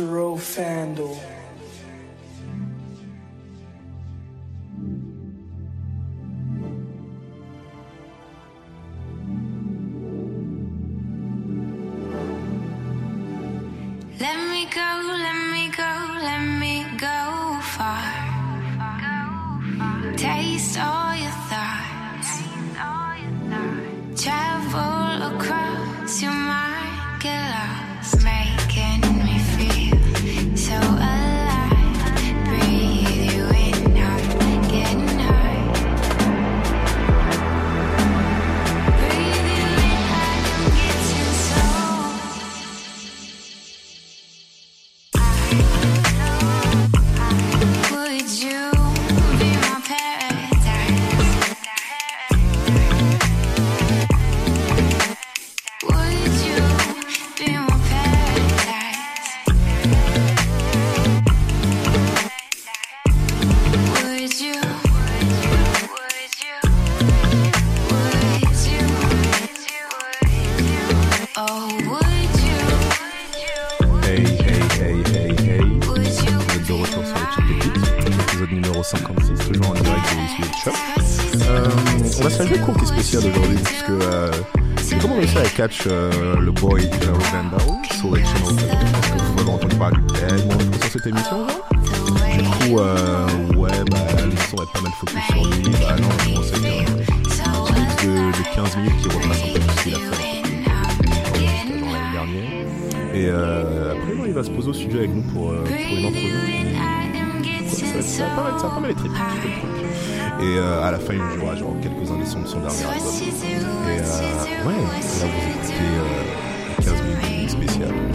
Jarreau Vandal. sketch euh, Le Boy is a Rubando sur les channels. Est-ce que vous avez entendu parler tellement de sur cette émission Du coup, euh, ouais, bah, l'émission va être pas mal focus sur lui. Bah non, je pensais qu'un mix de, de 15 minutes qui repasse un peu tout ce qu'il a fait hein, l'année dernière. Et euh, après, il va se poser au studio avec nous pour, pour une entrevue ça, ça, pas, ça pas mal les tripes. Et euh, à la fin, il me jouera genre quelques-uns des sons de son dernier album. Et euh, ouais, là vous écoutez euh, 15 minutes spéciales.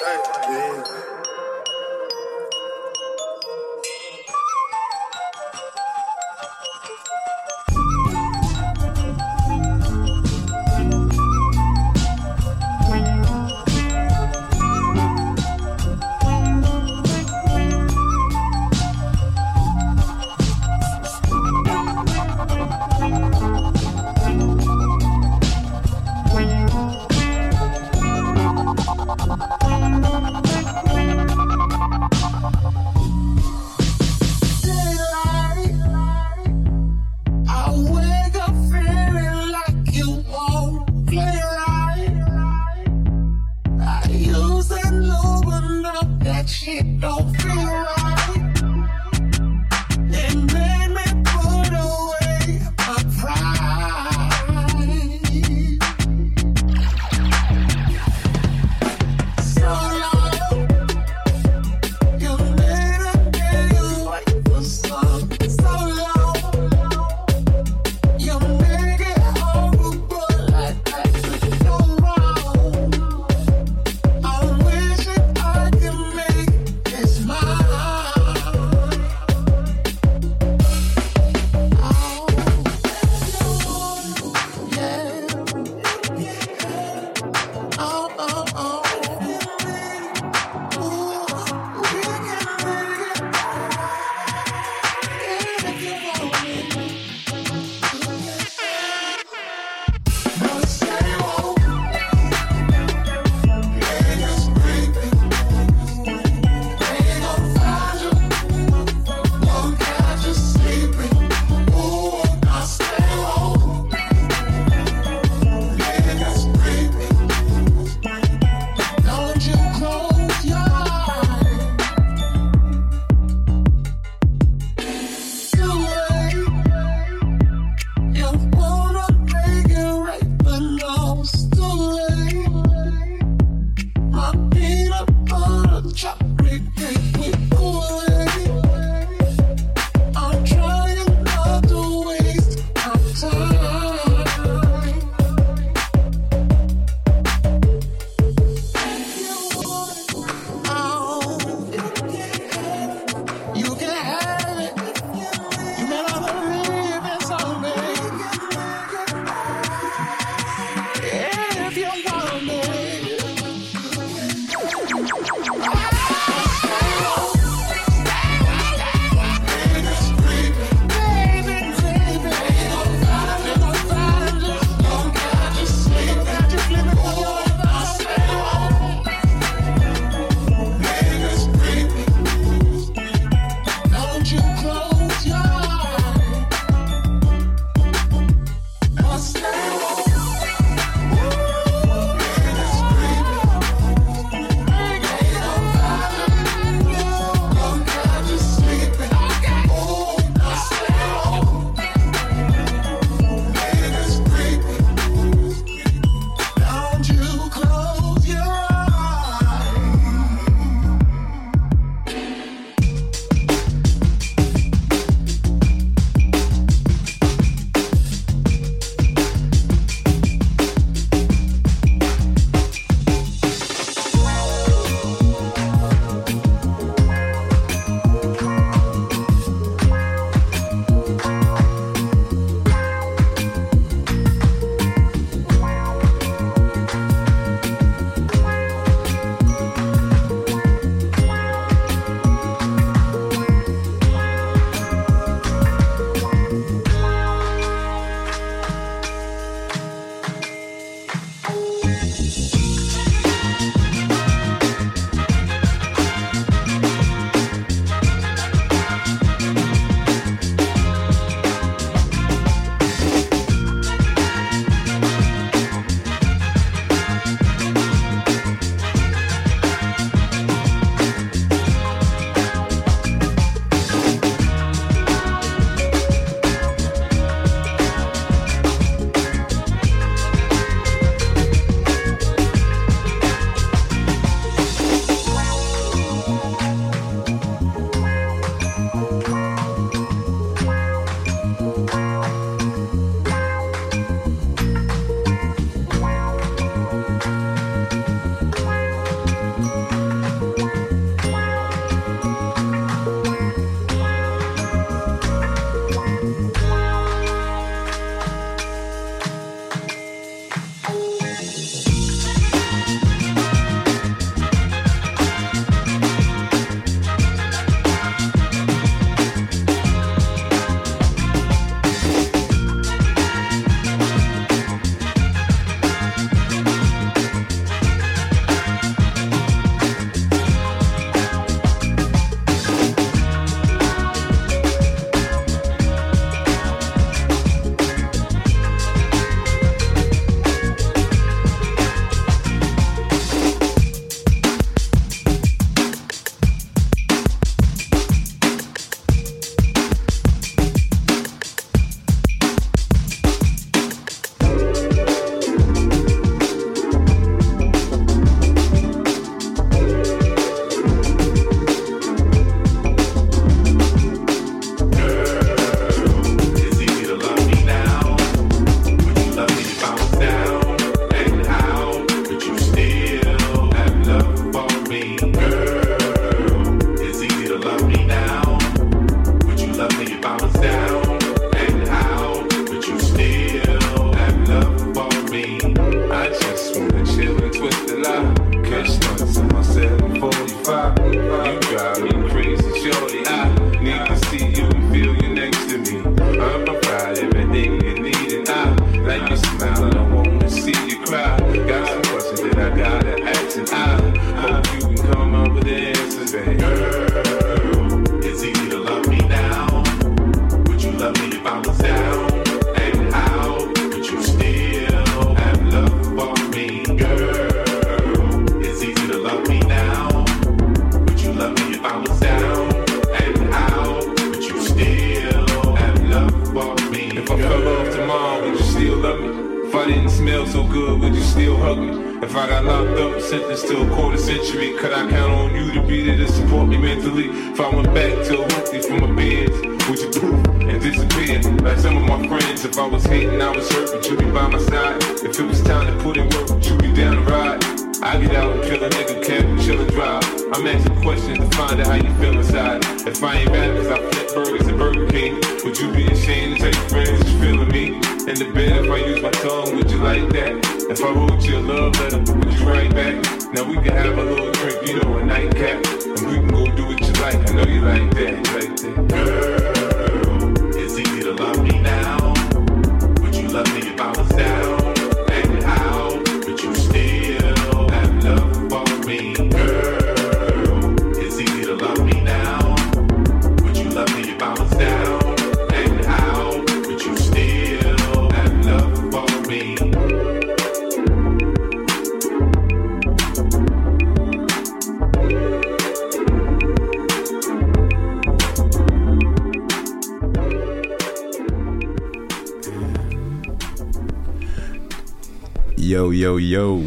Yeah. Smell so good, would you still hug me? If I got locked up, sentenced to a quarter century, could I count on you to be there to support me mentally? If I went back to a weekly for my beds, would you poof and disappear? Like some of my friends, if I was hating, I was hurt, would you be by my side? If it was time to put in work, would you be down to ride? I get out and kill a nigga, and chill and drive. I'm asking questions to find out how you feel inside. If I ain't bad cause I flip burgers at Burger King, would you be ashamed to your friends feeling me? In the bed, if I use my tongue, would you like that? If I wrote you a love letter, would you write back? Now we can have a little drink, you know, a nightcap. And we can go do what you like. I know you like that, like that. Girl, Yo, yo.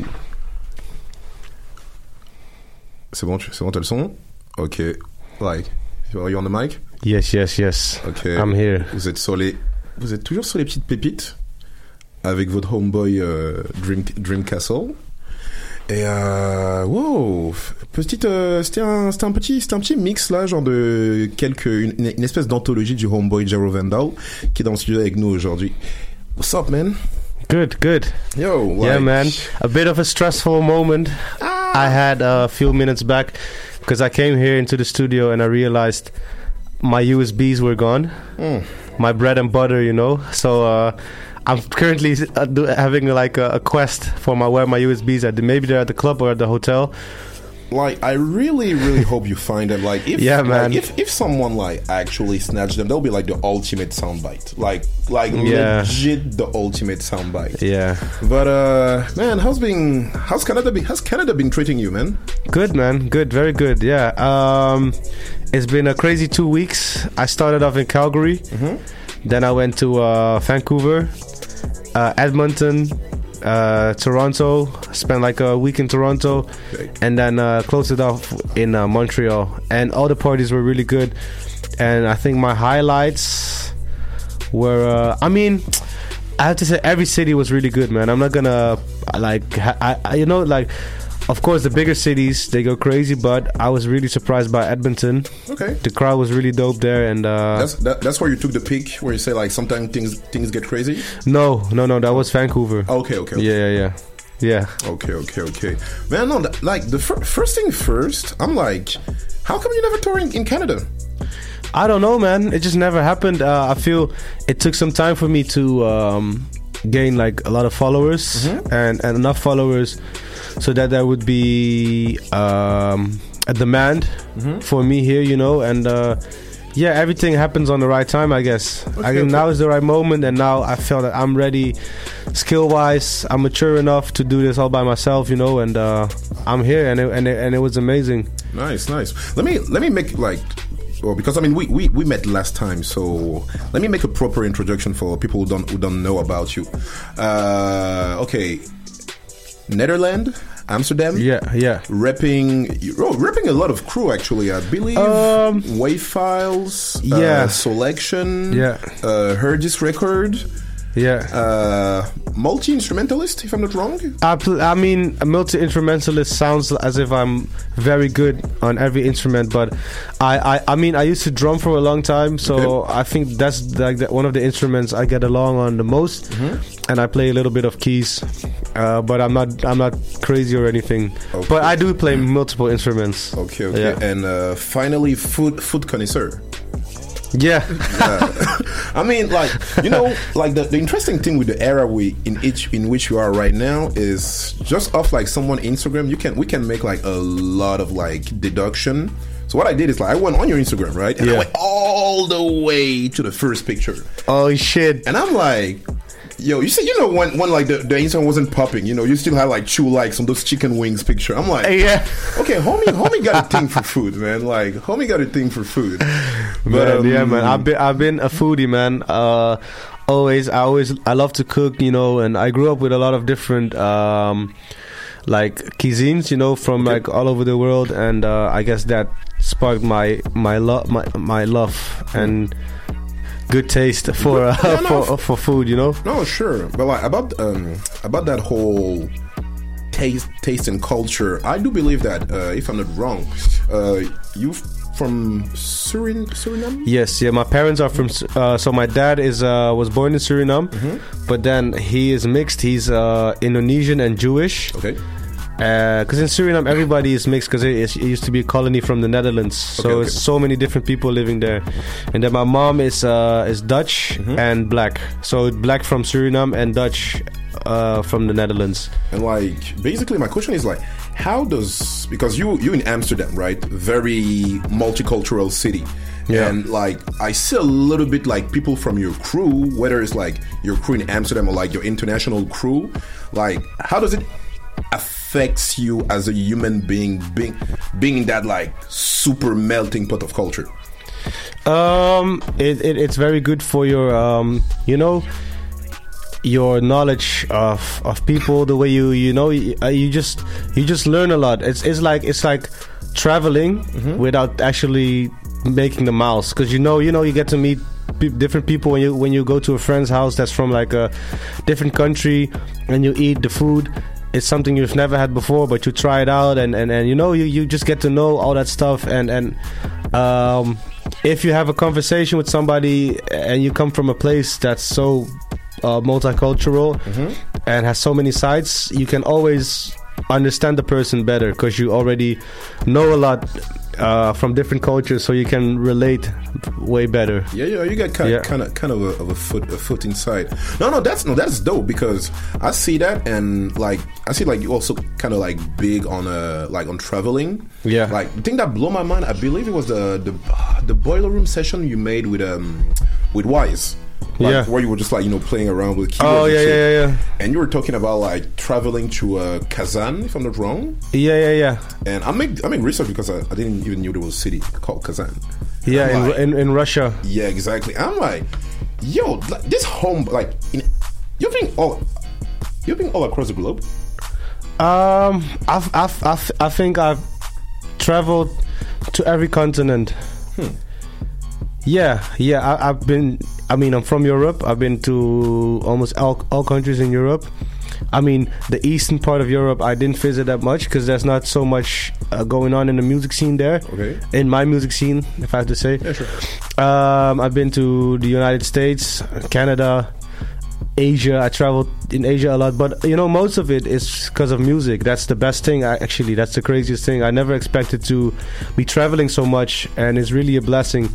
C'est bon, tu- c'est bon, t'as le son? Ok. Like, are you on the mic? Yes, yes, yes. Ok. I'm here. Vous êtes sur les, vous êtes toujours sur les petites pépites avec votre homeboy euh, Dream, Dream Castle. Et euh, wow, petite, euh, c'était un, c'était un petit, c'était un petit mix là, genre de quelques, une, une espèce d'anthologie du homeboy Jero Vandal qui est dans le studio avec nous aujourd'hui. What's up, man? Good, good. Yo, Yeah, man. A bit of a stressful moment I had a few minutes back because I came here into the studio and I realized my USBs were gone. Mm. My bread and butter, you know. So uh, I'm currently uh, having like a, a quest for my where my USBs are. Maybe they're at the club or at the hotel. Like, I really, really hope you find them. Like, if Yeah, like, if if someone like actually snatched them, they'll be like the ultimate soundbite. Like, like Yeah. legit the ultimate soundbite. Yeah. But uh, man, how's been how's Canada been how's Canada been treating you, man? Good man, good, very good. Yeah, um, it's been a crazy two weeks. I started off in Calgary, then I went to uh, Vancouver, uh, Edmonton, uh, Toronto. Spent like a week in Toronto, Okay. and then uh, closed it off in uh, Montreal. And all the parties were really good. And I think my highlights were, uh, I mean. I have to say every city was really good, man. I'm not gonna like, I, I, you know, like, of course the bigger cities they go crazy, but I was really surprised by Edmonton. Okay. The crowd was really dope there, and uh, That's that, that's where you took the peak where you say like sometimes things things get crazy. no, no, no, that was Vancouver. Okay, okay, okay. Yeah, yeah, yeah, yeah. Okay, okay, okay. Man, no, that, like the fir- first thing first, I'm like, how come you never tour in, in Canada? I don't know, man. It just never happened. Uh, I feel it took some time for me to um, gain like a lot of followers and, and enough followers so that there would be um, a demand for me here, you know. And uh, yeah, everything happens on the right time, I guess. I, okay. now is the right moment, and now I feel that I'm ready, skill wise. I'm mature enough to do this all by myself, you know. And uh, I'm here, and it, and it, and it was amazing. Nice, nice. Let me let me make like well because I mean we, we, we met last time, so let me make a proper introduction for people who don't who don't know about you. Uh, okay, Netherlands, Amsterdam. Yeah, yeah. Repping, oh, repping a lot of crew actually. I believe Um, Wave Files, yeah. uh, Soulection, Yeah. uh, Record, Yeah. Uh, multi instrumentalist, if I'm not wrong. I, pl- I mean, a multi instrumentalist sounds as if I'm very good on every instrument, but I, I, I mean, I used to drum for a long time, so I think that's like the, one of the instruments I get along on the most, and I play a little bit of keys, uh, but I'm not I'm not crazy or anything. Okay. But I do play multiple instruments. Okay, okay. Yeah. And uh, finally, food food connoisseur. Yeah, I mean, like you know, like the, the interesting thing with the era we in each in which you are right now is just off like someone Instagram, you can we can make like a lot of like deduction. So what I did is like I went on your Instagram, right? And I Yeah. went all the way to the first picture. oh shit. And I'm like, yo, you see, you know, when, when like the, the Instagram wasn't popping, you know, you still had like two likes on those chicken wings picture. I'm like, Yeah. okay, homie, homie got a thing for food, man. Like, homie got a thing for food. man, yeah, um, man. I've been I've been a foodie, man. Uh, always, I always, I love to cook, you know, and I grew up with a lot of different, um, like cuisines, you know, from like all over the world, and uh, I guess that sparked my my love, my my love and good taste for uh, Yeah, no, for for food, you know. No, sure, but like about um about that whole taste taste and culture, I do believe that uh, if I'm not wrong, uh, you from Surin Suriname. Yes, yeah. My parents are from. Uh, so my dad is uh, was born in Suriname, but then he is mixed. He's uh, Indonesian and Jewish. Okay. Because in Suriname, everybody is mixed because it, it used to be a colony from the Netherlands. So Okay, okay. it's so many different people living there. And then my mom is uh, is Dutch Mm-hmm. and black. So black from Suriname and Dutch uh, from the Netherlands. And like basically my question is like how does because you you in Amsterdam, right? Very multicultural city. Yeah. And like I see a little bit like people from your crew, whether it's like your crew in Amsterdam or like your international crew, like how does it affects you as a human being being being in that like super melting pot of culture? Um, it, it it's very good for your um, you know, your knowledge of of people. The way you you know you, uh, you just you just learn a lot. It's it's like it's like traveling without actually making the miles because you know you know you get to meet pe- different people when you when you go to a friend's house that's from like a different country and you eat the food it's something you've never had before but you try it out and and, and you know you, you just get to know all that stuff and and um, if you have a conversation with somebody and you come from a place that's so uh, multicultural and has so many sides you can always understand the person better because you already know a lot uh, from different cultures so you can relate way better Yeah, yeah, you got kind, Yeah. kind of, kind of a, of a foot, a foot inside. No, no, that's no, that's dope because I see that and like I see like you also kind of like big on uh like on traveling. Yeah. like the thing that blew my mind, I believe it was the the the boiler room session you made with um with Wise. Like, Yeah. where you were just like you know playing around with keyboards oh and yeah yeah yeah and you were talking about like traveling to uh, Kazan, if I'm not wrong. yeah yeah yeah And I make I make research because I, I didn't even knew there was a city called Kazan. yeah in, like- in, in russia yeah, exactly. I'm like, yo, this home, like, in, you've been all, you've been all across the globe. Um, I've, I've, I've, I think I've traveled to every continent. Yeah, yeah. I, I've been. I mean, I'm from Europe. I've been to almost all, all countries in Europe. I mean, the eastern part of Europe, I didn't visit that much because there's not so much uh, going on in the music scene there. Okay. In my music scene, if I have to say. Yeah, sure. Um, I've been to the United States, Canada, Asia. I traveled in Asia a lot, but you know, most of it is because of music. That's the best thing. I, actually, that's the craziest thing. I never expected to be traveling so much, and it's really a blessing.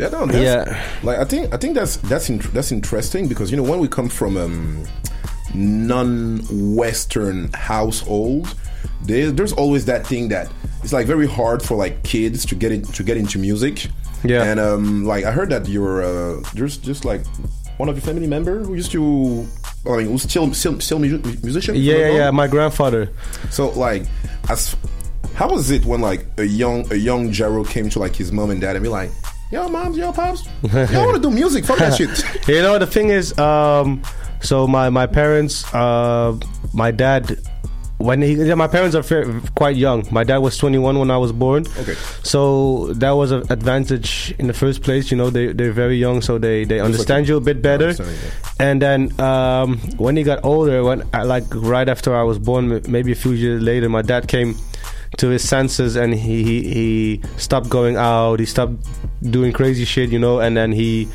Yeah, no, Yeah. Like, I think, I think that's that's in, that's interesting because you know when we come from um, non-Western household, there, there's always that thing that it's like very hard for like kids to get in, to get into music. Yeah. and um, like I heard that you're uh, there's just like one of your family member who used to. I mean, who's still still, still musician? Yeah, yeah, yeah. My grandfather. So like, as how was it when like a young a young Jarreau came to like his mom and dad and be like, "Yo, moms, yo, pops, y'all want to do music? Fuck that shit." You know, the thing is, um, so my my parents, uh, my dad when he, yeah, my parents are fair, quite young. My dad was 21 when I was born. Okay. So that was an advantage in the first place. You know, they they're very young, so they they understand you a bit better. understand, And then um, when he got older, when I, like right after I was born, maybe a few years later, my dad came to his senses and he, he he stopped going out. He stopped doing crazy shit, you know, and then he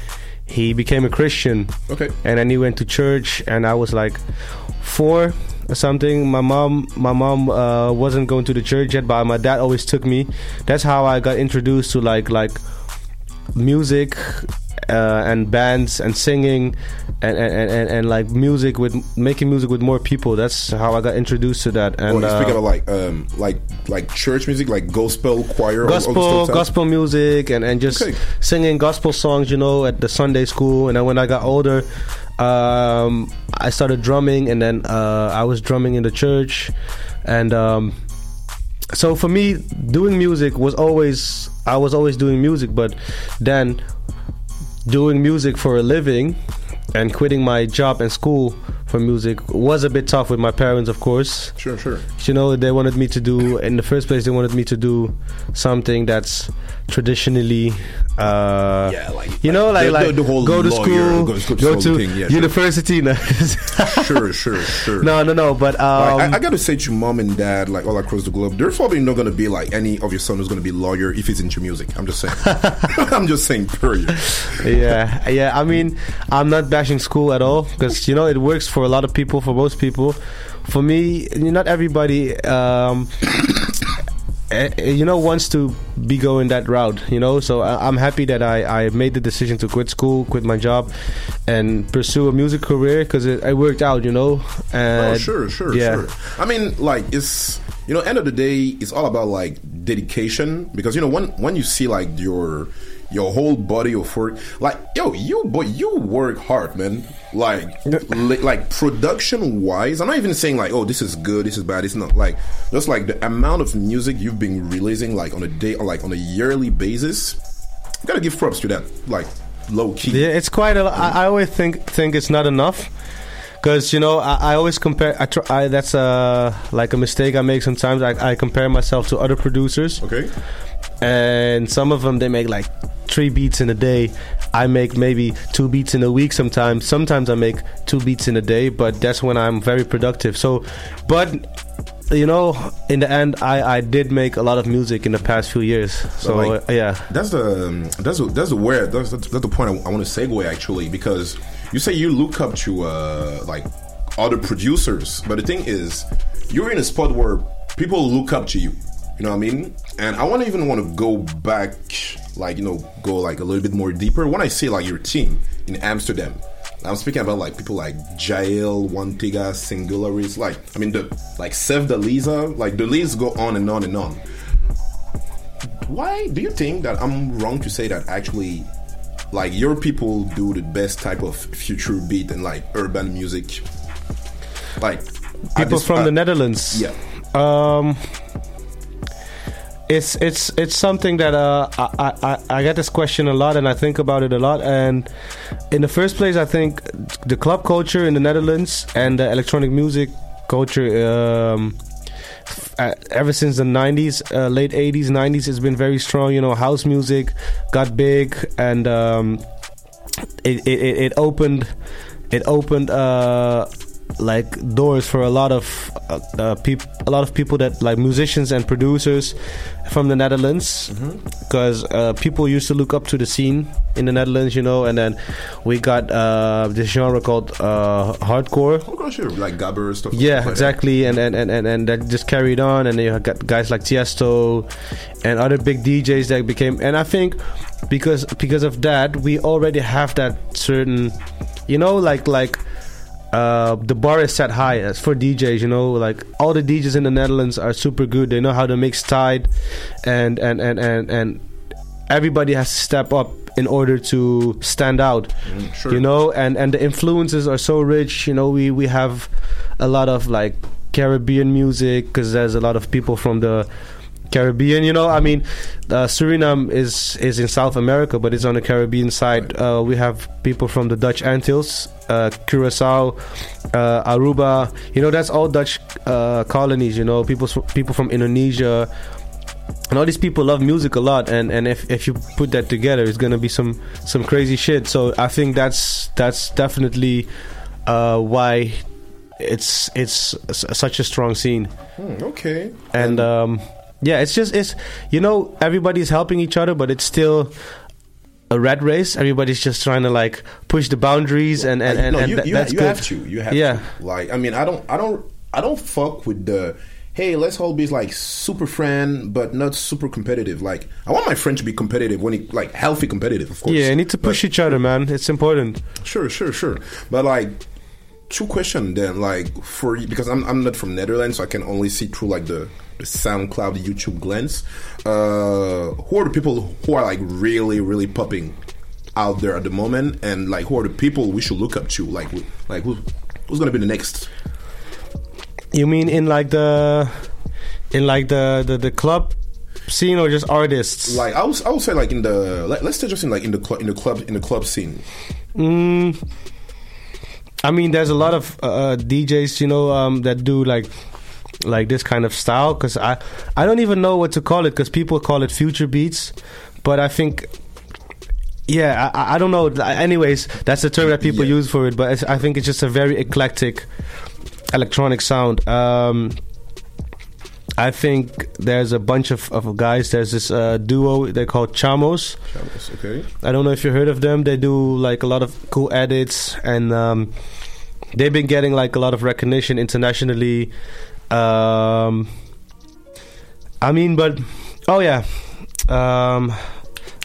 he became a Christian Okay. and then he went to church and i was like four or something my mom my mom uh, wasn't going to the church yet but my dad always took me that's how i got introduced to like like music uh, and bands and singing and, and, and, and, like music with making music with more people. That's how i got introduced to that. And Oh, you uh, speak about like um like like church music, like gospel choir, all- all this gospel gospel music and, and just Okay. singing gospel songs you know at the sunday school. And then when i got older um, i started drumming and then uh, i was drumming in the church. And um, so for me doing music was always i was always doing music. But then doing music for a living and quitting my job and school for music was a bit tough with my parents of course Sure, sure. you know they wanted me to do in the first place they wanted me to do something that's traditionally uh Yeah, like- you know like the- like the- the whole go to lawyer, school go to school go to thing, yeah, university no. Sure, sure, sure. no no no but um Like, I, I gotta say to mom and dad, like all across the globe, there's probably not gonna be like any of your son who's gonna be lawyer if he's into music. I'm just saying. I'm just saying, period. yeah yeah i mean i'm not bashing school at all because you know it works for a lot of people for most people for me not everybody um Eh, eh, you know wants to be going that route you know so I, i'm happy that i i made the decision to quit school quit my job and pursue a music career because it, it worked out you know and Oh, sure, sure, yeah. sure. I mean, like it's you know, end of the day, it's all about like dedication because you know when when you see like your your whole body of work, like yo, you boy, you work hard, man. Like li- like production wise, I'm not even saying like oh this is good, this is bad. It's not like just like the amount of music you've been releasing like on a day or like on a yearly basis. You gotta give props to that, like low key. Yeah, it's quite a. I, I always think think it's not enough, because you know I, I always compare. I, try, I that's uh like a mistake I make sometimes. I, I compare myself to other producers, Okay. and some of them they make like three beats in a day. I make maybe two beats in a week sometimes. Sometimes I make two beats in a day, but that's when I'm very productive. So, but you know, in the end, I I did make a lot of music in the past few years. So like- uh, yeah. That's the that's the, that's the where that's, that's, that's the point I, I want to segue actually because you say you look up to uh, like other producers, but the thing is you're in a spot where people look up to you. You know what I mean? And I want to even want to go back, like you know, go like a little bit more deeper. When I say like your team in Amsterdam, I'm speaking about like people like Jael, Wantiga, Singularis. Like I mean the like Seth Daliza. Like the list go on and on and on why do you think that I'm wrong to say that actually like your people do the best type of future beat and like urban music like People from uh, the Netherlands. yeah Um, it's it's it's something that uh, I, I I get this question a lot, and I think about it a lot. And in the first place, I think the club culture in the Netherlands and the electronic music culture. Um, uh, ever since the 90s uh, late 80s 90s it's been very strong you know house music got big and um, it, it, it opened it opened uh like doors for a lot of uh, uh, people a lot of people that like musicians and producers from the Netherlands because uh, people used to look up to the scene in the Netherlands you know and then we got uh, this genre called uh, hardcore oh sure like Gabber stuff yeah, that. exactly, and and, and, and and that just carried on, and you got guys like Tiesto and other big DJs that became, and I think because because of that, we already have that certain, you know, like like. Uh, the bar is set high as for DJs, you know, like all the DJs in the Netherlands are super good. They know how to mix tight, and and and and and everybody has to step up in order to stand out sure. you know and and the influences are so rich you know we we have a lot of like caribbean music because there's a lot of people from the Caribbean, you know. I mean, uh, Suriname is is in South America, but it's on the Caribbean side. Uh, we have people from the Dutch Antilles, uh, Curacao, uh, Aruba. You know, that's all Dutch uh, colonies. You know, people people from Indonesia. And all these people love music a lot, and, and if, if you put that together, it's gonna be some some crazy shit. So I think that's that's definitely uh, why it's it's s- such a strong scene. Hmm, okay. and um, yeah, it's just it's you know everybody's helping each other, but it's still a rat race. Everybody's just trying to like push the boundaries, and and, and, no, and you, that- you, that's you good. have to. You have Yeah. to. Like, I mean, I don't, I don't, I don't fuck with the. Hey, let's all be like super friend, but not super competitive. Like, I want my friend to be competitive when he like healthy competitive, of course. Yeah, you need to push But- each other, man. It's important. Sure, sure, sure. But like, two question then, like for you, because I'm I'm not from Netherlands, so I can only see through like the the SoundCloud, YouTube glance. Uh, who are the people who are like really, really popping out there at the moment, and like who are the people we should look up to? Like, like who, who's gonna be the next? You mean in like the in like the the, the club scene or just artists? Like, I would I would say like in the let, let's say just in like in the club in the club in the club scene. Mm, I mean, there's a lot of uh, DJs, you know, um, that do like like this kind of style. Because I I don't even know what to call it. Because people call it future beats, but I think. Yeah, I, I- don't know. Anyways, that's the term that people Yeah. use for it. But it's, I think it's just a very eclectic electronic sound. Um, I think there's a bunch of, of guys. There's this uh, duo they call Chamos. Chamos, okay. I don't know if you heard of them. They do like a lot of cool edits, and um, they've been getting like a lot of recognition internationally. Um, I mean, but oh yeah, um,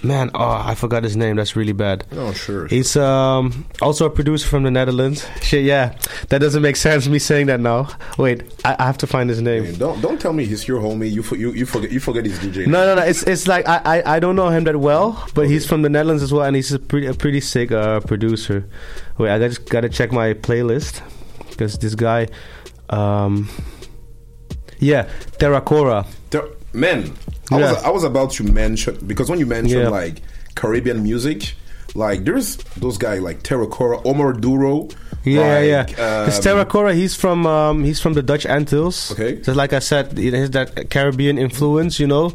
man, oh I forgot his name. That's really bad. Oh sure. He's um, also a producer from the Netherlands. Shit, yeah, that doesn't make sense. Me saying that now. Wait, I, I have to find his name. Hey, Don't don't tell me he's your homie. You for, you you forget you forget his DJ. No, no, no. It's it's like I, I, I don't know him that well, but he's from the Netherlands as well, and he's a pretty a pretty sick uh, producer. Wait, I just gotta check my playlist because this guy, um, yeah, Terracora. There, man, I Yeah. was I was about to mention because when you mention Yeah. like Caribbean music, like there's those guys like Terracora, Omar Duro. Yeah, like, yeah. Because um, Terracora, he's from um, he's from the Dutch Antilles. Okay. So like I said, it has that Caribbean influence, you know,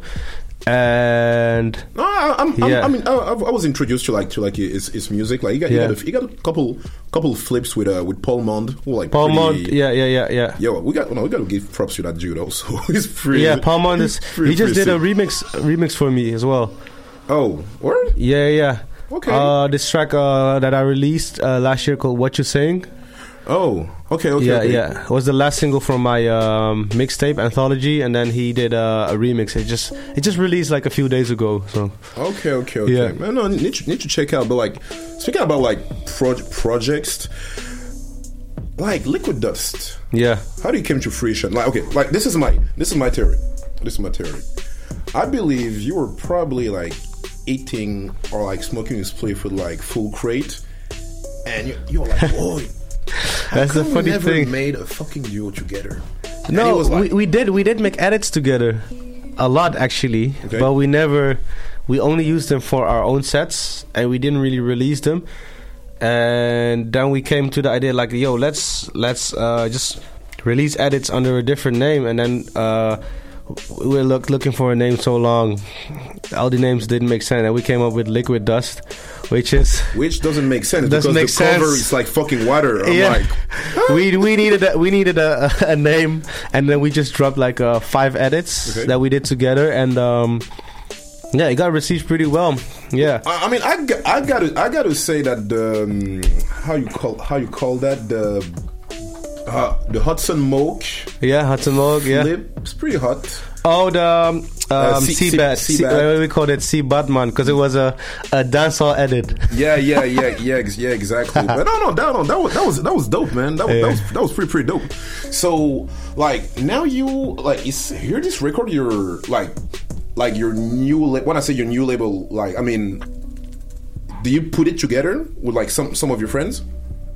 and No, I, I'm, I'm, I mean, I, I was introduced to like to like his, his music. Like he got, Yeah. he got, a, he got a couple couple flips with uh with Paul Mond, who like Paul Mont. Yeah, yeah, yeah, yeah. Yo, we got no, we got to give props to that dude also. he's pretty. Yeah, Paul Mont is. pretty- He just did a sick. remix remix for me as well. Oh, word? Yeah, yeah. Okay. Uh, this track uh, that I released uh, last year called "What You Saying." Oh, okay, okay. yeah, okay. yeah. It was the last single from my um, mixtape anthology, and then he did uh, a remix. It just it just released like a few days ago. So Okay, okay, okay. Yeah. Man, no, need to, need to check out. But like, speaking about like pro- projects, like Liquid Dust. yeah, How do you came to fruition? Like, okay, like this is my this is my theory. This is my theory. I believe you were probably like eating or like smoking a spliff with like full crate, and you, you're like, boy. That's the funny we never thing. made a fucking duo together. No, like, we, we did we did make edits together, a lot actually, Okay. but we never we only used them for our own sets, and we didn't really release them. And then we came to the idea like, yo, let's let's uh, just release edits under a different name, and then. Uh, we were look, looking for a name so long, all the names didn't make sense, and we came up with Liquid Dust, which is which doesn't make sense Doesn't because make the cover is like fucking water. I'm yeah. like, we we needed a, we needed a, a name, and then we just dropped like uh, five edits Okay. that we did together, and um, yeah, it got received pretty well. Yeah, I I mean, I, got- I got to I got to say that the um, how you call how you call that the uh, the Hudson Moke yeah, Hudson Log, yeah. it's pretty hot. Oh, the um, um, sea- sea- Seabed, sea sea, bad. uh, we called it C Batman because it was a a dancehall edit. Yeah, yeah, yeah, yeah, yeah, exactly. but no, no, that, no, that was that was that was dope, man. That was, that was that was pretty pretty dope. So like now you like is hear this record your like like your new la- when I say your new label like I mean do you put it together with like some some of your friends?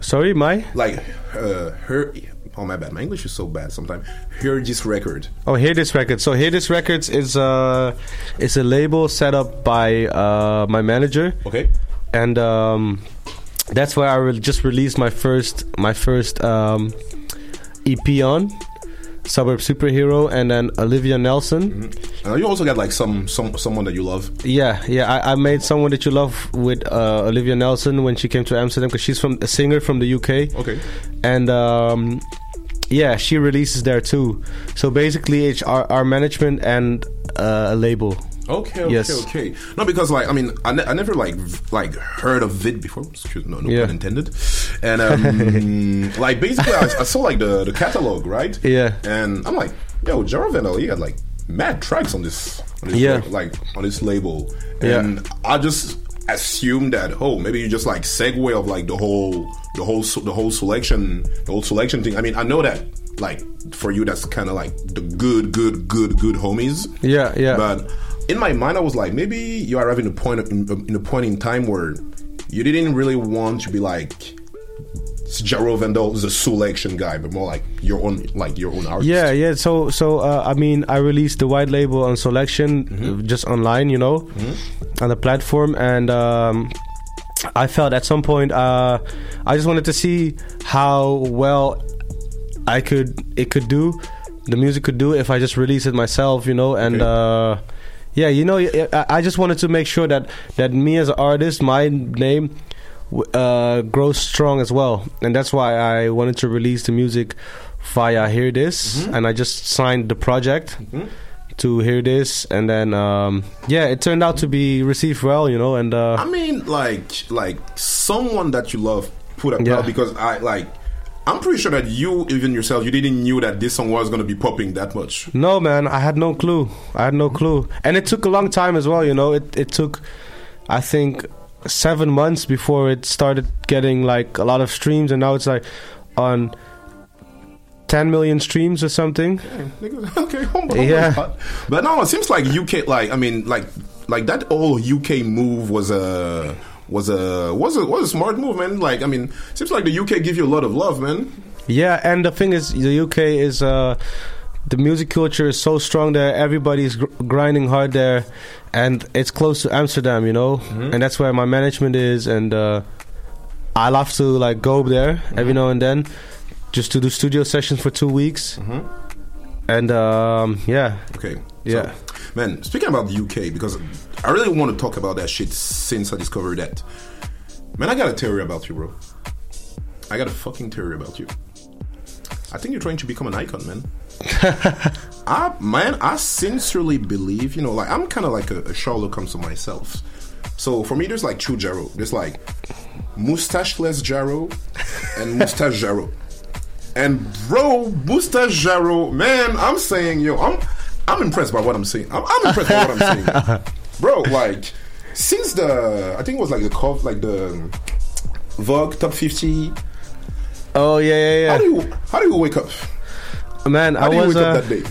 Sorry, my like uh her oh my bad my english is so bad sometimes hear this record Oh, Hear This record. So Hear This Records is uh is a label set up by uh my manager. okay and um, that's where I re- just released my first my first um, EP on Suburb Superhero, and then Olivia Nelson. Uh, you also got like some some someone that you love. Yeah, yeah. I, I made someone that you love with uh, Olivia Nelson when she came to Amsterdam because she's from a singer from the UK. Okay. and um, yeah, she releases there too. So basically, it's our, our management and uh, a label. Okay, okay, Yes. okay. No, because like I mean, I, ne- I never like v- like heard of vid before. Excuse no, no Yeah. pun intended. And um, like basically, I, I saw like the the catalog, right? Yeah. And I'm like, yo, Jarreau Vandal, he got like mad tracks on this, on this Yeah. like on this label. Yeah. And I just assumed that oh maybe you just like segue of like the whole the whole the whole Soulection the whole Soulection thing. I mean, I know that like for you that's kind of like the good good good good homies. Yeah, yeah. But in my mind, I was like, maybe you are having a point of, in, in a point in time where you didn't really want to be like Jarreau Vandal is a Soulection guy, but more like your own, like your own artist. Yeah, yeah. So, so uh, I mean, I released the white label on Soulection Mm-hmm. just online, you know, on the platform, and um, I felt at some point uh, I just wanted to see how well I could it could do, the music could do if I just release it myself, you know, and. Okay. Uh, yeah, you know, I I just wanted to make sure that that me as an artist, my name uh, grows strong as well, and that's why I wanted to release the music via Hear This, and I just signed the project to Hear This, and then um, yeah, it turned out to be received well, you know, and uh, I mean, like, like someone that you love put up Yeah. well because I like. I'm pretty sure that you, even yourself, you didn't knew that this song was gonna be popping that much. No, man, I had no clue. I had no clue, and it took a long time as well. You know, it it took, I think, seven months before it started getting like a lot of streams, and now it's like on ten million streams or something. Okay, humble Yeah. But no, it seems like UK, like I mean, like like that whole UK move was a was a was a was a smart move, man. Like I mean, seems like the UK give you a lot of love, man. Yeah, and the thing is, the UK is uh, the music culture is so strong there. Everybody's gr- grinding hard there, and it's close to Amsterdam, you know, and that's where my management is, and uh, I love to like go there every now and then, just to do studio sessions for two weeks, and um, yeah, Okay. so, Yeah. man. Speaking about the UK, because I really want to talk about that shit since I discovered that. Man, I got a theory about you, bro. I got a fucking theory about you. I think you're trying to become an icon, man. I man, I sincerely believe, you know, like I'm kind of like a, a Sherlock Holmes of myself. So for me, there's like two Jarreau. There's like mustacheless Jarreau and mustache Jarreau. And bro, mustache Jarreau, man, I'm saying, yo, I'm I'm impressed by what I'm saying. I'm, I'm impressed by what I'm saying, bro. Like since the I think it was like the cov like the Vogue top 50. oh yeah, How yeah, do you how do you wake up? Man, How I was. Uh, that day?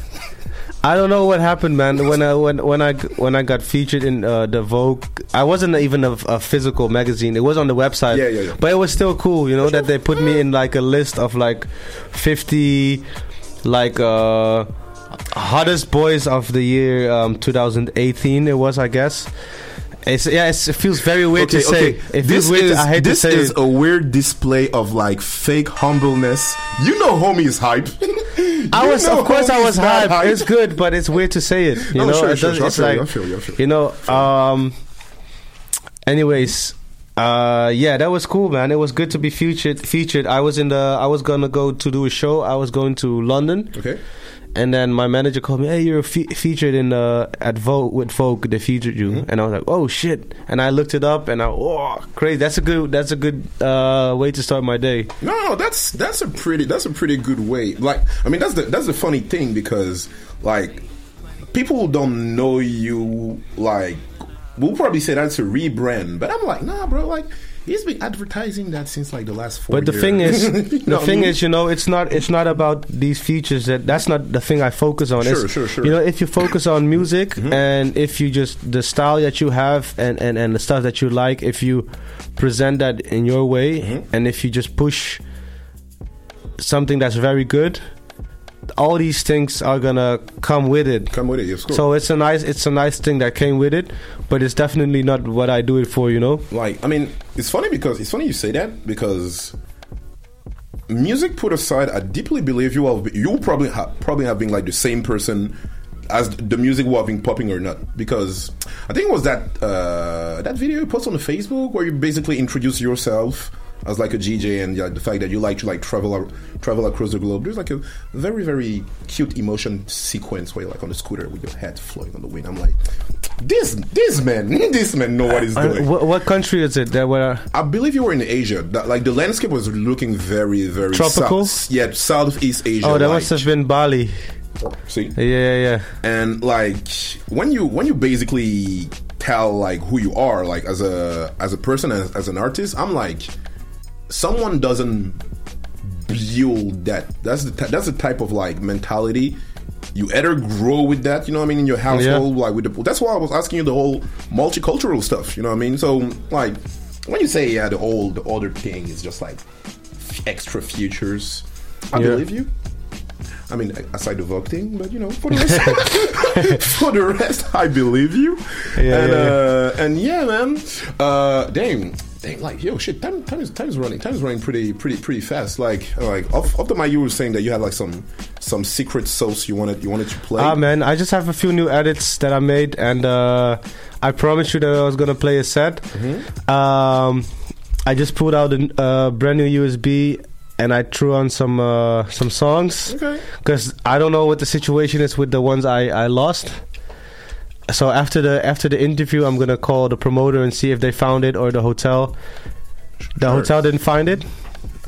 I don't know what happened, man. When I when when I when I got featured in uh, the Vogue, I wasn't even a, a physical magazine. It was on the website. Yeah, yeah, yeah. But it was still cool, you know, that they put me in like a list of like fifty, like uh, hottest boys of the year, um, 2018. It was, I guess. It's yeah, it's, it feels very weird to say. It feels This weird. is I hate this to say is it. a weird display of like fake humbleness. You know, homie is hype. I was, of course, I was mad hyped. It's good, but it's weird to say it. You No, know, sure, It sure, sure. It's like you, you. you know. Um. Anyways, uh, yeah, that was cool, man. It was good to be featured. Featured. I was in the. I was gonna go to do a show. I was going to London, Okay. And then my manager called me. Hey, you're fe- featured in uh, at Vogue with Vogue. They featured you, Mm-hmm. and I was like, oh shit. And I looked it up, and I oh crazy. That's a good. That's a good uh, way to start my day. No, no, that's that's a pretty that's a pretty good way. Like, I mean, that's the that's the funny thing because like people don't know you like We'll probably say that's a rebrand, but I'm like, nah, bro. Like, he's been advertising that since like the last four. But the years. thing is, the I thing mean? is, you know, it's not it's not about these features. That that's not the thing I focus on. Sure, It's- sure, sure. You know, if you focus on music Mm-hmm. and if you just the style that you have and and and the stuff that you like, if you present that in your way, Mm-hmm. and if you just push something that's very good. All these things are gonna come with it. Come with it, of course. So it's a nice, it's a nice thing that came with it, but it's definitely not what I do it for. You know? like I mean, it's funny because it's funny you say that because music put aside, I deeply believe you have you probably have probably have been like the same person as the music have been popping or not because I think it was that uh, that video you posted on Facebook where you basically introduce yourself as like a DJ and the fact that you like to like travel travel across the globe. There's like a very very cute emotion sequence where you're like on the scooter with your head flowing on the wind. I'm like, this this man this man know what he's Uh, doing. what, what country is it? That where? I believe you were in Asia. That, like the landscape was looking very, very Tropical? South, yeah, Southeast Asia. Oh, that must have been Bali. see. Yeah, yeah, yeah. And like when you when you basically tell like who you are, like as a as a person as, as an artist, I'm like someone doesn't build that. That's the that's the type of like mentality. You either grow with that, you know what I mean, in your household, like with the. That's why I was asking you the whole multicultural stuff, you know what I mean. So like when you say yeah, the old the older thing is just like extra futures, I Yeah. believe you. I mean, aside the Vogue thing, but you know, for the rest, for the rest, I believe you. Yeah, and yeah, uh, and yeah, man. Uh, dang, dang, like yo, shit. Time, time is time is running. Time is running pretty, pretty, pretty fast. Like, like off, off the mic, you were saying that you had like some some secret sauce you wanted you wanted to play. Ah man, I just have a few new edits that I made, and uh, I promised you that I was gonna play a set. Mm-hmm. Um, I just pulled out a uh, brand new USB, and I threw on some uh, some songs Okay. because I don't know what the situation is with the ones I, I lost. So after the after the interview, I'm gonna call the promoter and see if they found it or the hotel. The Sure. hotel didn't find it.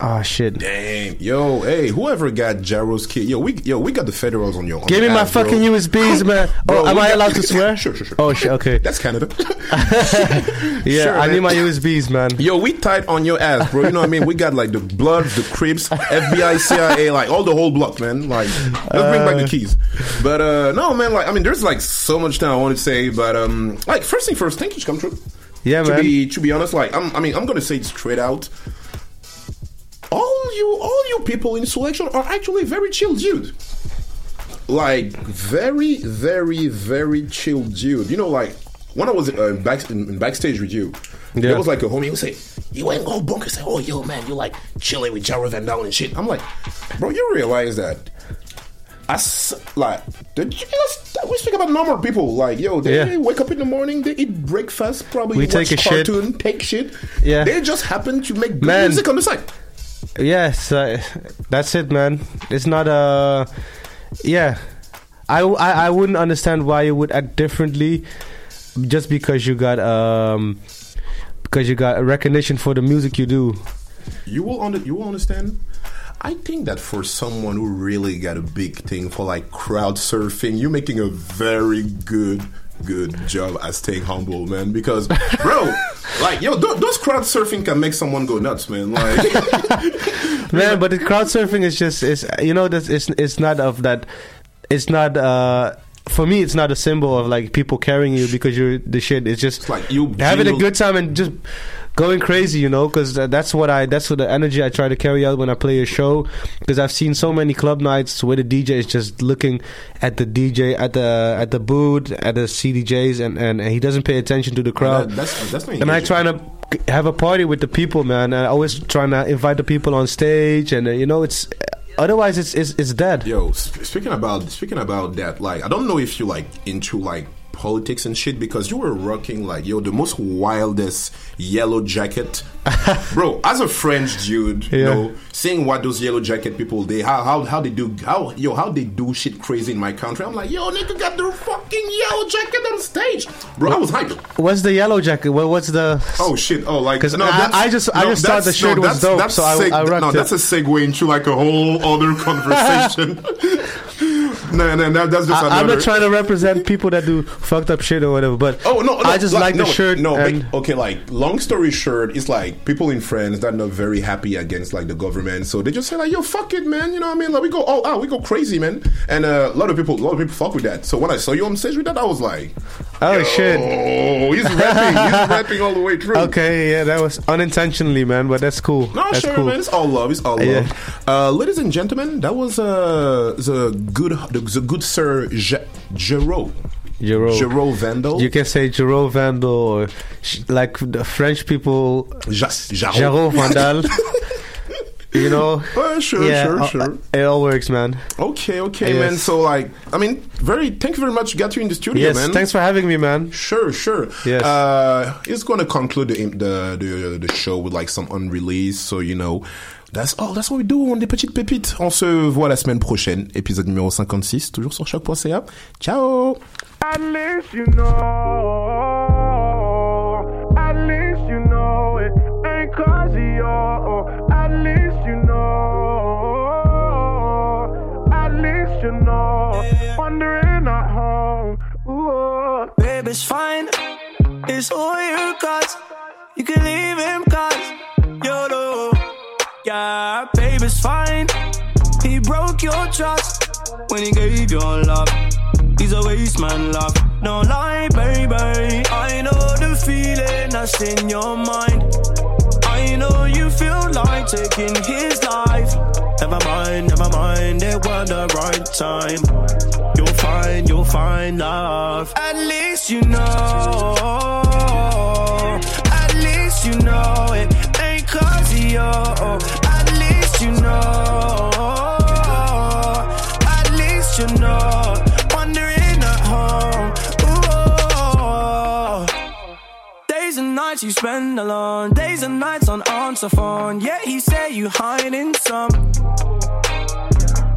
Ah shit! Damn, yo, hey, whoever got Jarreau's kid, yo, we, yo, we got the federals on your. on Give me my bro. fucking USBs, man. Bro, oh, am I got- allowed to swear? Sure, sure, sure. Oh shit. Okay. That's Canada. Yeah, Sure, I man. need my USBs, man. Yo, we tight on your ass, bro. You know what I mean? We got like the Bloods, the Crips, FBI, CIA, like all the whole block, man. Like, let's bring back the keys. But uh no, man. Like, I mean, there's like so much thing I want to say, but um, like first thing first, thank you come true. Yeah, to man. be to be honest, like I'm, I mean, I'm gonna say it straight out. All you, all you people in Soulection are actually very chill dude. Like very, very, very chill dude. You know, like when I was uh, back in, in backstage with you, Yeah. there was like a homie who say, "You ain't go bunker." Say, "Oh, yo, man, you like chilling with Jarreau Van Dalen and shit." I'm like, bro, you realize that I s- like the, let's- we speak about normal people. Like, yo, they Yeah. wake up in the morning, they eat breakfast, probably We watch take a shit. cartoon, take shit. Yeah. they just happen to make Man. music on the side. Yes, uh, that's it, man. It's not a. Yeah, I, I I wouldn't understand why you would act differently, just because you got um, because you got recognition for the music you do. You will under, you will understand. I think that for someone who really got a big thing for like crowd surfing, you're making a very good good job at staying humble, man. Because, bro, like yo, th- those crowd surfing can make someone go nuts, man. Like, Man, but the crowd surfing is just is you know that it's it's not of that. It's not uh. For me, it's not a symbol of like people carrying you because you're the shit. It's just like you having a good time and just going crazy, you know, because that's what I that's what the energy I try to carry out when I play a show. Because I've seen so many club nights where the DJ is just looking at the DJ at the at the booth at the CDJs and and, and he doesn't pay attention to the crowd. That- that's that's not and I trying to have a party with the people, man. I always trying to invite the people on stage, and uh, you know, it's otherwise it's it's, it's dead. Yo, sp- speaking about speaking about that, like I don't know if you like into like politics and shit because you were rocking like yo the most wildest yellow jacket, bro. As a French dude, you know, seeing what those yellow jacket people they how how how they do how yo how they do shit crazy in my country. I'm like yo nigga got the fucking yellow jacket on stage, bro. I was hyped. What's the yellow jacket? What, what's the? Oh shit! Oh, like 'Cause I- that's- I just- I just thought the shirt was that's- dope, so I- seg- I rocked no, it. that's a segue into like a whole other conversation. no, no, no, that's just I, another. I'm not trying to represent people that do fucked up shit or whatever, but Oh no, no! I just like, no, the shirt. No, and but, okay, like long story short, it's like people in France that are not very happy against like the government, so they just say like, "Yo, fuck it, man." You know what I mean? Like we go all out, we go crazy, man. And uh, a lot of people, a lot of people fuck with that. So when I saw you on stage with that, I was like, Oh, shit. he's rapping. He's rapping all the way through. Okay, yeah, that was unintentionally, man, but that's cool. No, that's sure, cool. man. It's all love. It's all love. Yeah. Uh, ladies and gentlemen, that was uh, the good, the, the good Sir J- Jero, Jero. Jero Vandal. You can say Jero Vandal or sh- like the French people, Jas- Jarreau. Vandal. you know? Uh, sure, yeah, sure, uh, sure. It all works, man. Okay, okay, Yes. man. So, like, I mean, very. Thank you very much. Got you in the studio, yes, man. thanks for having me, man. Sure, sure. Yes. Uh, it's going to conclude the, the the the show with like some unreleased. So you know, that's all. That's what we do on des petites pépites. On se voit la semaine prochaine. Épisode numéro 56, toujours sur choc.ca. Ciao. At least you know. At least you know it ain't cause of you. At least you know. At least you know. Wondering at home. Ooh. Babe, it's fine. It's all you got. You can leave him cause. Yeah, it's fine. He broke your trust when he gave your love. He's a waste man, love. No lie, baby. I know the feeling that's in your mind. I know you feel like taking his life. Never mind, never mind, it was the right time. You'll find, you'll find love. At least you know. At least you know it ain't cause of you. At least you know. At least you know. At home. Days and nights you spend alone. Days and nights on answer phone. Yeah, he say you hiding some.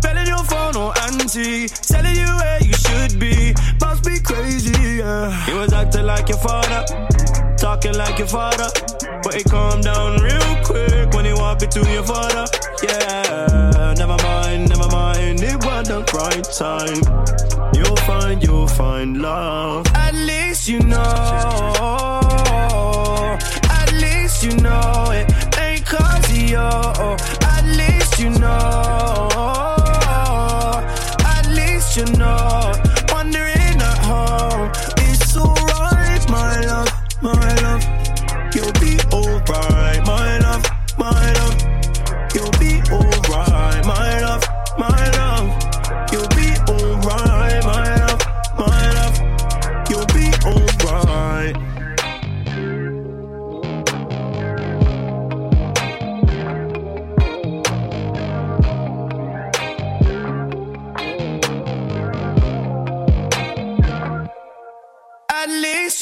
Belling your phone or auntie, telling you where you should be. Must be crazy, yeah. He was acting like your father, talking like your father. But he calmed down real quick when he walked into your father. Yeah, never mind, never mind. It was the right time. You'll find, you'll find love. At least you know. At least you know it ain't cause of you. At least you know. At least you know.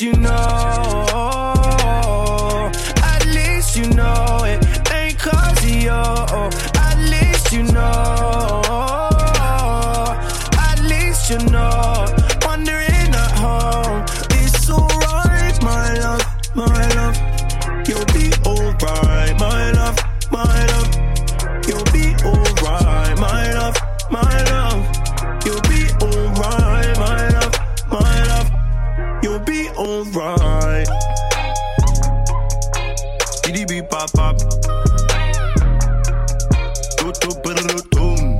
You know. Pop pop. Do do doom.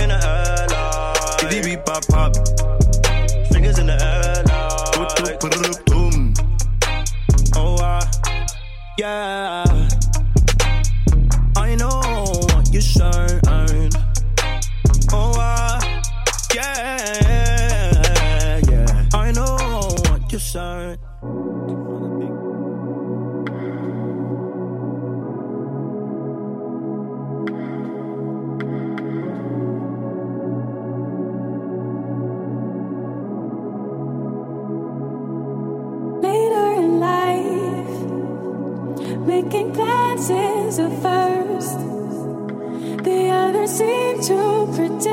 In the airline. DDB pop pop. Fingers in the airline. Do do do do doom. Oh uh, yeah. I know what you should seem to pretend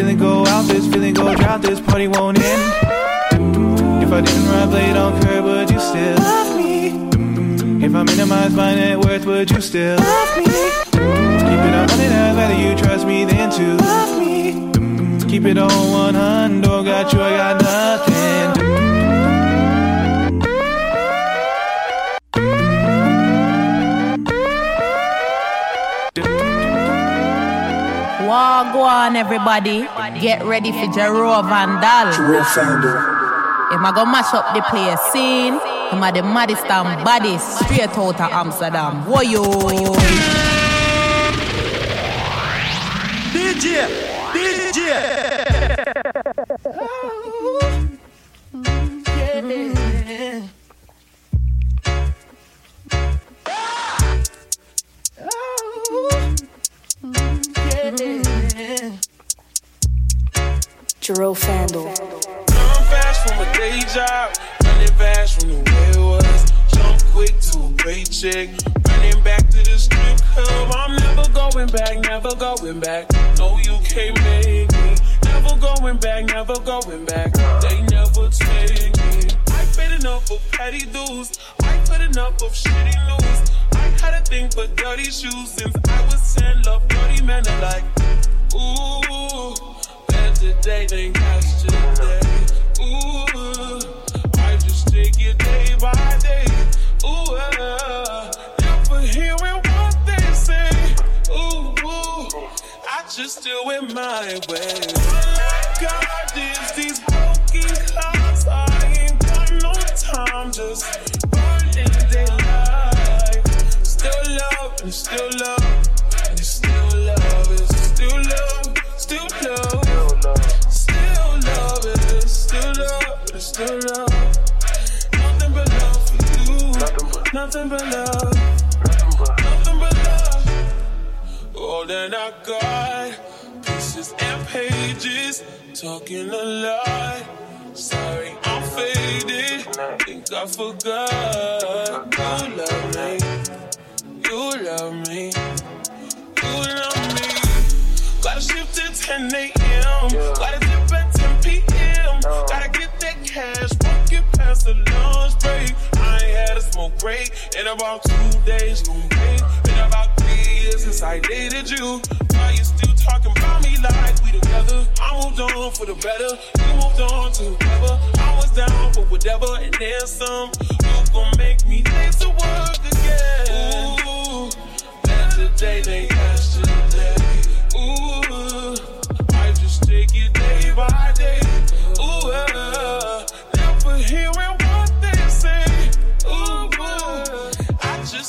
Feeling go out this, feeling go drought this. Party won't end. If I didn't ride blade on curb, would you still love me? If I minimize my net worth, would you still love me? Keep it a hundred, I'd you trust me than to love me. Keep it on 100, don't got you, I got nothing. Wagwan, everybody. Get ready for Jero Vandal. Him a go mash up the place scene. Him a the maddest and baddest straight out of Amsterdam. Whoa yo. DJ, DJ. Jerome Fandle. Run fast from a day job, running fast from the way it was. Jump quick to a paycheck, running back to the strip club. I'm never going back, never going back. No, you can't make me. Never going back, never going back. They never take me. I enough of petty. I enough of shitty news. I had a thing for dirty shoes since I was 10. Love dirty men ooh, Today than yesterday. Ooh, I just take it day by day. Ooh, uh, never hearing what they say. Ooh, I just do it my way. Oh God is these broken clocks. I ain't got no time, just burning daylight. Still love and still love. Nothing but love for you. Nothing but love. Nothing but love. All that I got, pieces and pages, talking a lot. Sorry, I'm faded. Think I forgot. You love me. You love me. You love me. Gotta shift to 10 a.m. Gotta dip at 10 p.m. Gotta get cash, work it past the lunch break. I ain't had a smoke break in about two days. Gon' break. Been about three years since I dated you. Why you still talking about me like we together? I moved on for the better. You moved on to whoever. I was down for whatever, and then some. You gon' make me late to work again. Ooh, better today than yesterday. Ooh, I just take it day by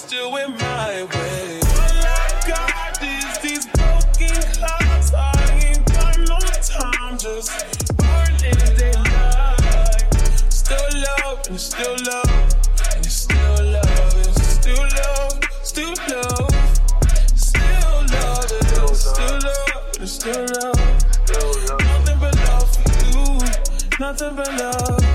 just do it my way. All I got is these broken clouds. I ain't got no time, just burning daylight. Still love and still love and still love and still love, still love. Still love it, still love it, still love. Nothing but love for you, nothing but love.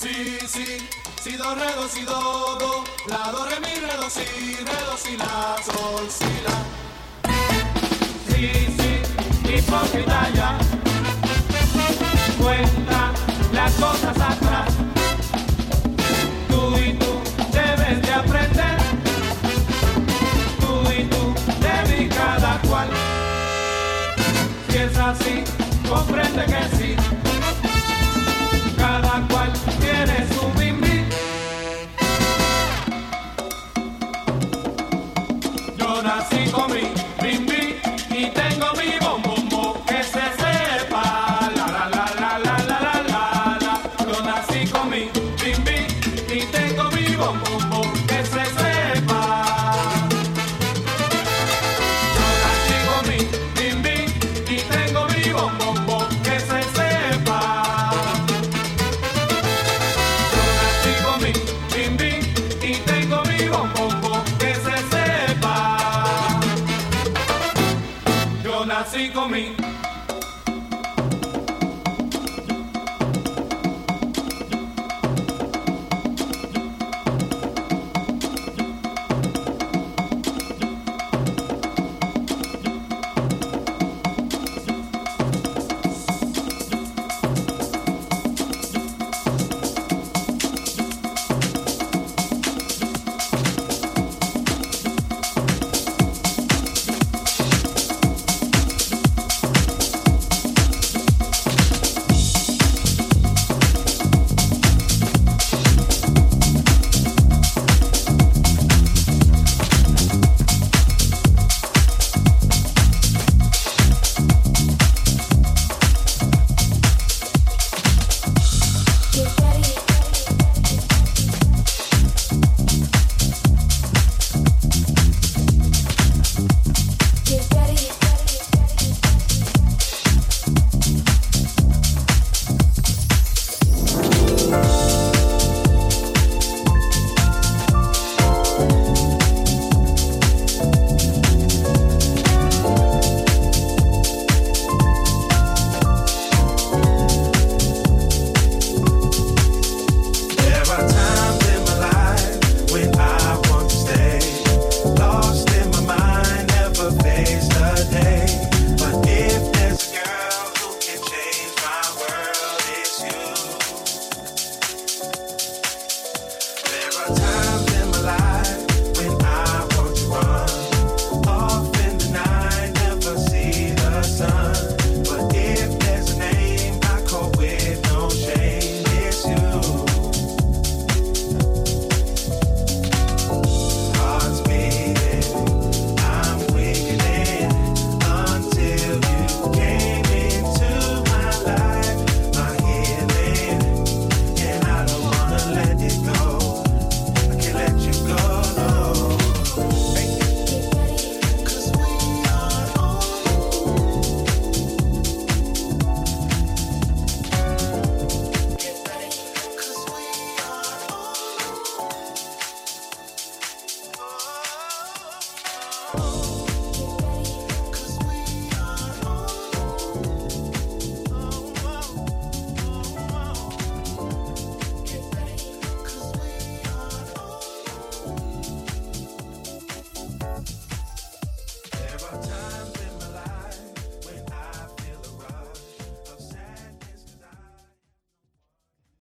si, si, si, do, re, do, si, do, do, la, do, re, mi, re, do, si, re, do, si, la, sol, si, la. Sí, sí, hipócrita ya, cuenta las cosas atrás, tú y tú debes de aprender, tú y tú de cada cual, si es así, comprende que sí.